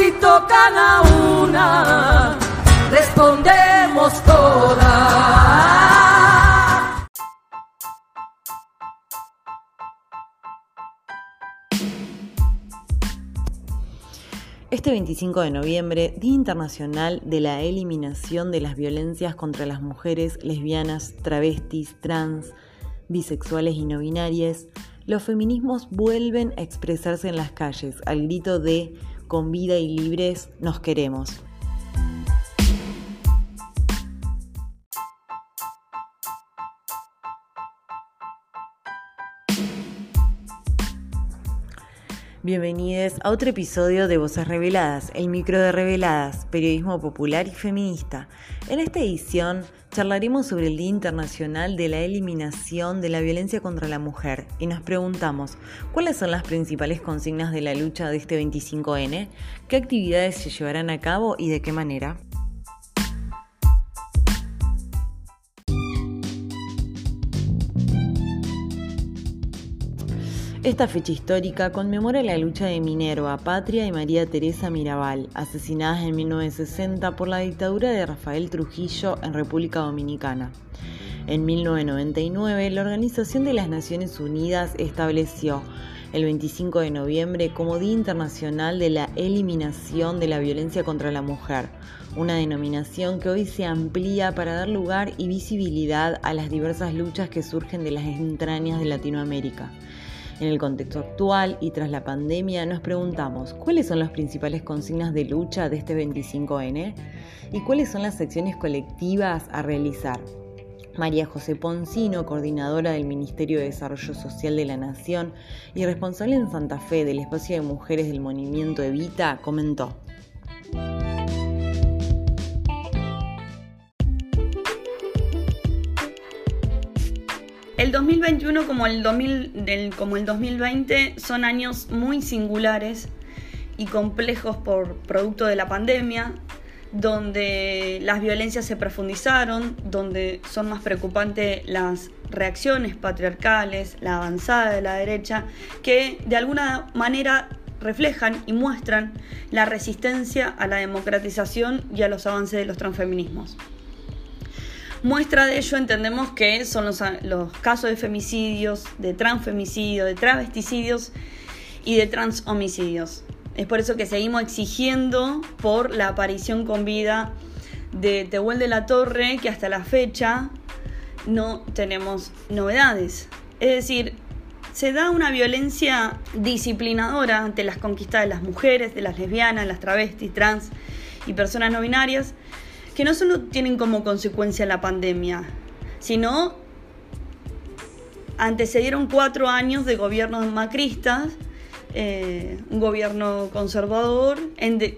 Si tocan a una, respondemos todas. Este 25 de noviembre, Día Internacional de la Eliminación de las Violencias contra las Mujeres Lesbianas, Travestis, Trans, Bisexuales y No binarias, los feminismos vuelven a expresarse en las calles al grito de Con vida y libres nos queremos. Bienvenidos a otro episodio de Voces Reveladas, el micro de Reveladas, periodismo popular y feminista. En esta edición charlaremos sobre el Día Internacional de la Eliminación de la Violencia contra la Mujer y nos preguntamos cuáles son las principales consignas de la lucha de este 25N, qué actividades se llevarán a cabo y de qué manera. Esta fecha histórica conmemora la lucha de Minerva, Patria y María Teresa Mirabal, asesinadas en 1960 por la dictadura de Rafael Trujillo en República Dominicana. En 1999, la Organización de las Naciones Unidas estableció el 25 de noviembre como Día Internacional de la Eliminación de la Violencia contra la Mujer, una denominación que hoy se amplía para dar lugar y visibilidad a las diversas luchas que surgen de las entrañas de Latinoamérica. En el contexto actual y tras la pandemia nos preguntamos cuáles son las principales consignas de lucha de este 25N y cuáles son las acciones colectivas a realizar. María José Poncino, coordinadora del Ministerio de Desarrollo Social de la Nación y responsable en Santa Fe del espacio de mujeres del movimiento Evita, comentó. El 2021 como el, 2020 son años muy singulares y complejos por producto de la pandemia, donde las violencias se profundizaron, donde son más preocupantes las reacciones patriarcales, la avanzada de la derecha, que de alguna manera reflejan y muestran la resistencia a la democratización y a los avances de los transfeminismos. Muestra de ello entendemos que son los, casos de femicidios, de transfemicidios, de travesticidios y de transhomicidios. Es por eso que seguimos exigiendo por la aparición con vida de Tehuel de la Torre, que hasta la fecha no tenemos novedades. Es decir, se da una violencia disciplinadora ante las conquistas de las mujeres, de las lesbianas, las travestis, trans y personas no binarias, que no solo tienen como consecuencia la pandemia, sino antecedieron cuatro años de gobiernos macristas, eh, un gobierno conservador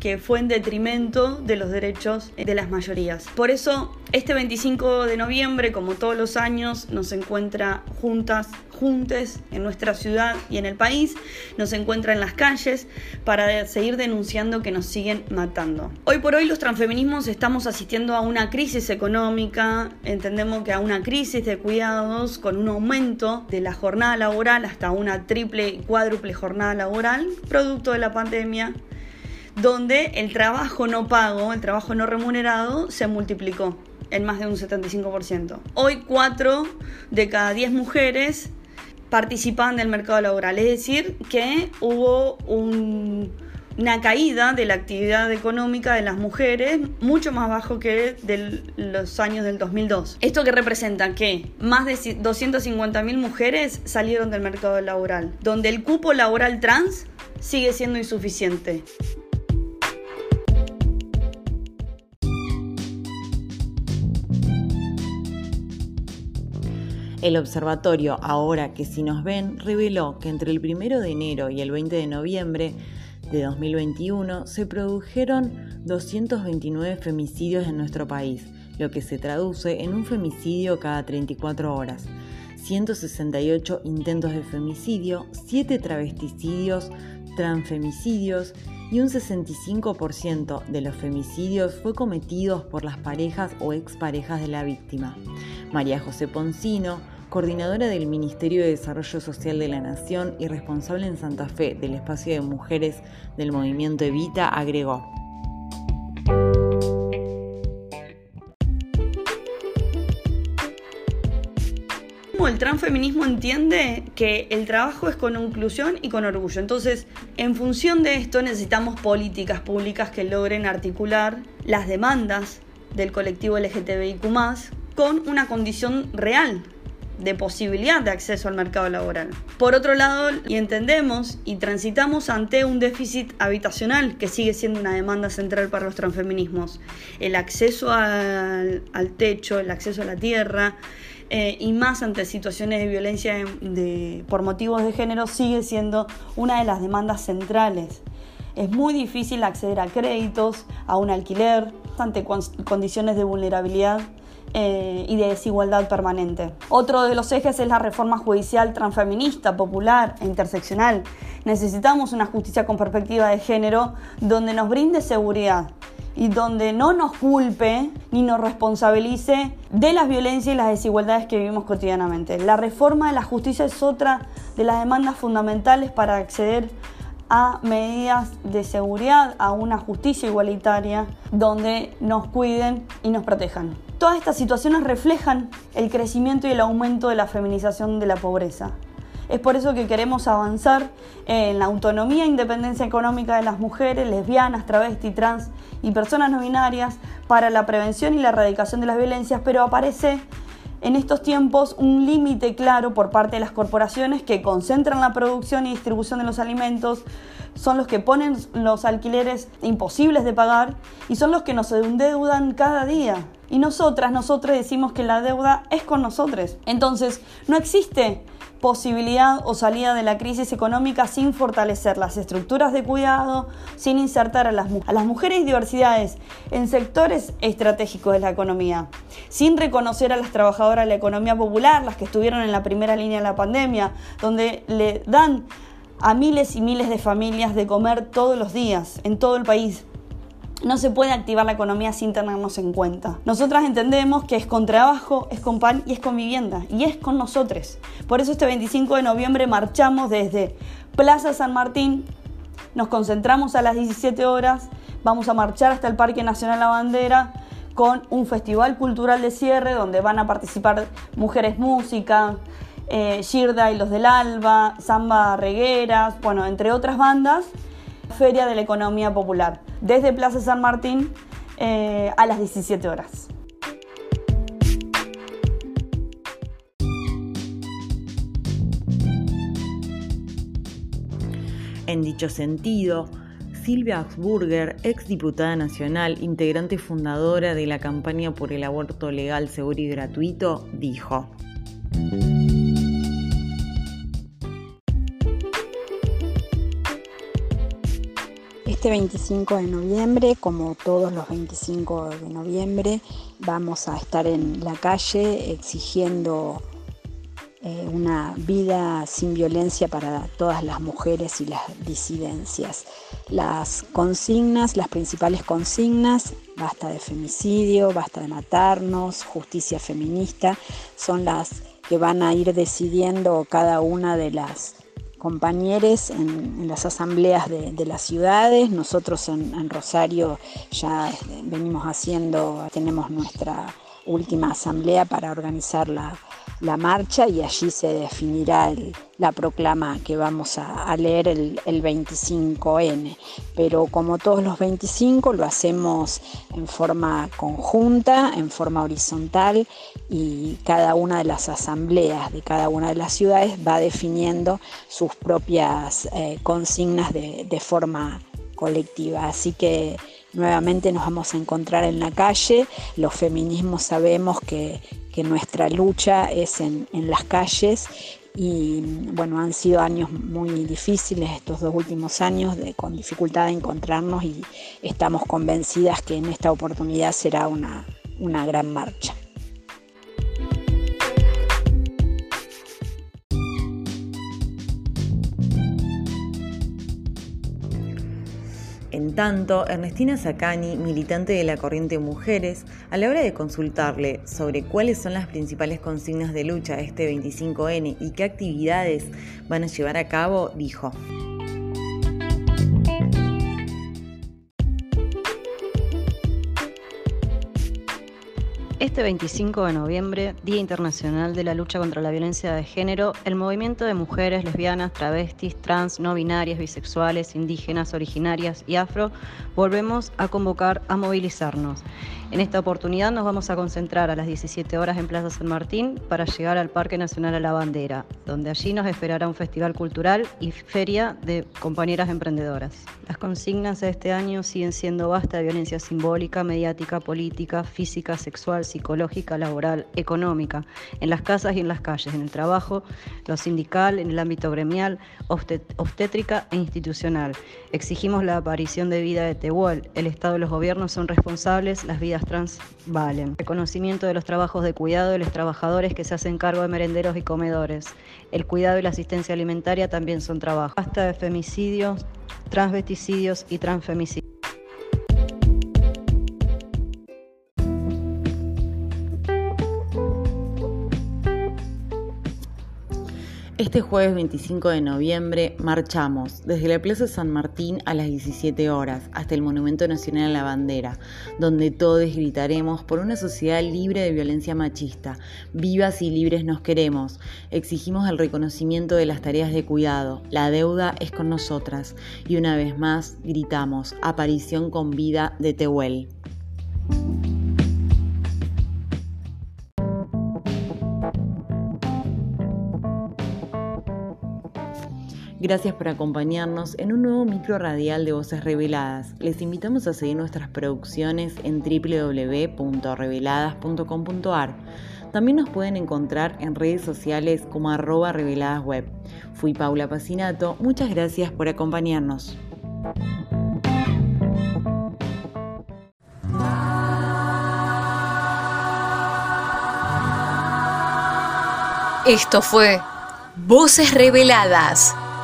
que fue en detrimento de los derechos de las mayorías. Por eso, este 25 de noviembre, como todos los años, nos encuentra juntas juntes en nuestra ciudad y en el país, nos encuentra en las calles para seguir denunciando que nos siguen matando. Hoy por hoy los transfeminismos estamos asistiendo a una crisis económica, entendemos que a una crisis de cuidados con un aumento de la jornada laboral hasta una triple y cuádruple jornada laboral, producto de la pandemia donde el trabajo no pago, el trabajo no remunerado, se multiplicó en más de un 75%. Hoy 4 de cada 10 mujeres participan del mercado laboral. Es decir, que hubo una caída de la actividad económica de las mujeres mucho más bajo que de los años del 2002. Esto que representa que más de 250.000 mujeres salieron del mercado laboral, donde el cupo laboral trans sigue siendo insuficiente. El observatorio, ahora que si nos ven, reveló que entre el 1 de enero y el 20 de noviembre de 2021 se produjeron 229 femicidios en nuestro país, lo que se traduce en un femicidio cada 34 horas. 168 intentos de femicidio, 7 travesticidios, transfemicidios y un 65% de los femicidios fue cometidos por las parejas o exparejas de la víctima. María José Poncino, coordinadora del Ministerio de Desarrollo Social de la Nación y responsable en Santa Fe del espacio de mujeres del movimiento Evita, agregó. el transfeminismo entiende que el trabajo es con inclusión y con orgullo. Entonces, en función de esto necesitamos políticas públicas que logren articular las demandas del colectivo LGTBIQ con una condición real de posibilidad de acceso al mercado laboral. Por otro lado, y entendemos y transitamos ante un déficit habitacional que sigue siendo una demanda central para los transfeminismos. El acceso al, techo, el acceso a la tierra, eh, y más ante situaciones de violencia por motivos de género sigue siendo una de las demandas centrales. Es muy difícil acceder a créditos, a un alquiler, ante condiciones de vulnerabilidad eh, y de desigualdad permanente. Otro de los ejes es la reforma judicial transfeminista, popular e interseccional. Necesitamos una justicia con perspectiva de género donde nos brinde seguridad y donde no nos culpe ni nos responsabilice de las violencias y las desigualdades que vivimos cotidianamente. La reforma de la justicia es otra de las demandas fundamentales para acceder a medidas de seguridad, a una justicia igualitaria donde nos cuiden y nos protejan. Todas estas situaciones reflejan el crecimiento y el aumento de la feminización de la pobreza. Es por eso que queremos avanzar en la autonomía e independencia económica de las mujeres, lesbianas, travestis, trans y personas no binarias para la prevención y la erradicación de las violencias, pero aparece en estos tiempos un límite claro por parte de las corporaciones que concentran la producción y distribución de los alimentos, son los que ponen los alquileres imposibles de pagar y son los que nos endeudan cada día. Y nosotras, nosotros decimos que la deuda es con nosotros. Entonces, no existe posibilidad o salida de la crisis económica sin fortalecer las estructuras de cuidado, sin insertar a las, mujeres y diversidades en sectores estratégicos de la economía, sin reconocer a las trabajadoras de la economía popular, las que estuvieron en la primera línea de la pandemia, donde le dan a miles y miles de familias de comer todos los días en todo el país. No se puede activar la economía sin tenernos en cuenta. Nosotras entendemos que es con trabajo, es con pan y es con vivienda. Y es con nosotros. Por eso este 25 de noviembre marchamos desde Plaza San Martín. Nos concentramos a las 17 horas. Vamos a marchar hasta el Parque Nacional La Bandera con un festival cultural de cierre donde van a participar mujeres música, eh, Shirda y los del Alba, Samba Regueras, bueno, entre otras bandas. Feria de la Economía Popular, desde Plaza San Martín eh, a las 17 horas. En dicho sentido, Silvia Augsburger, exdiputada nacional, integrante fundadora de la campaña por el aborto legal, seguro y gratuito, dijo. Este 25 de noviembre, como todos los 25 de noviembre, vamos a estar en la calle exigiendo eh, una vida sin violencia para todas las mujeres y las disidencias. Las consignas, las principales consignas, basta de femicidio, basta de matarnos, justicia feminista, son las que van a ir decidiendo cada una de las compañeros en, las asambleas de, las ciudades. Nosotros en, Rosario ya este, venimos haciendo, tenemos nuestra última asamblea para organizar la, la marcha y allí se definirá la proclama que vamos a, leer el, 25N. Pero como todos los 25 lo hacemos en forma conjunta, en forma horizontal y cada una de las asambleas de cada una de las ciudades va definiendo sus propias eh, consignas de, de forma colectiva. Así que nuevamente nos vamos a encontrar en la calle. Los feminismos sabemos que, nuestra lucha es en, las calles y bueno, han sido años muy difíciles estos dos últimos años, de, con dificultad de encontrarnos y estamos convencidas que en esta oportunidad será una, una gran marcha. En tanto, Ernestina Sacani, militante de la corriente Mujeres, a la hora de consultarle sobre cuáles son las principales consignas de lucha este 25N y qué actividades van a llevar a cabo, dijo. Este 25 de noviembre, Día Internacional de la Lucha contra la Violencia de Género, el movimiento de mujeres lesbianas, travestis, trans, no binarias, bisexuales, indígenas, originarias y afro, volvemos a convocar a movilizarnos. En esta oportunidad nos vamos a concentrar a las 17 horas en Plaza San Martín para llegar al Parque Nacional a la Bandera, donde allí nos esperará un festival cultural y feria de compañeras emprendedoras. Las consignas de este año siguen siendo basta de violencia simbólica, mediática, política, física, sexual, psicológica, laboral, económica, en las casas y en las calles, en el trabajo, lo sindical, en el ámbito gremial, obstétrica e institucional. Exigimos la aparición de vida de Tehuel. El Estado y los gobiernos son responsables, las vidas trans valen. Reconocimiento de los trabajos de cuidado de los trabajadores que se hacen cargo de merenderos y comedores. El cuidado y la asistencia alimentaria también son trabajos. Hasta de femicidios, transvesticidios y transfemicidios. Este jueves 25 de noviembre marchamos desde la Plaza San Martín a las 17 horas hasta el Monumento Nacional a la Bandera, donde todos gritaremos por una sociedad libre de violencia machista. Vivas y libres nos queremos. Exigimos el reconocimiento de las tareas de cuidado. La deuda es con nosotras. Y una vez más gritamos, aparición con vida de Tehuel. Gracias por acompañarnos en un nuevo micro radial de Voces Reveladas. Les invitamos a seguir nuestras producciones en www.reveladas.com.ar. También nos pueden encontrar en redes sociales como arroba reveladasweb. Fui Paula Pacinato, muchas gracias por acompañarnos. Esto fue Voces Reveladas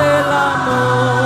del amor.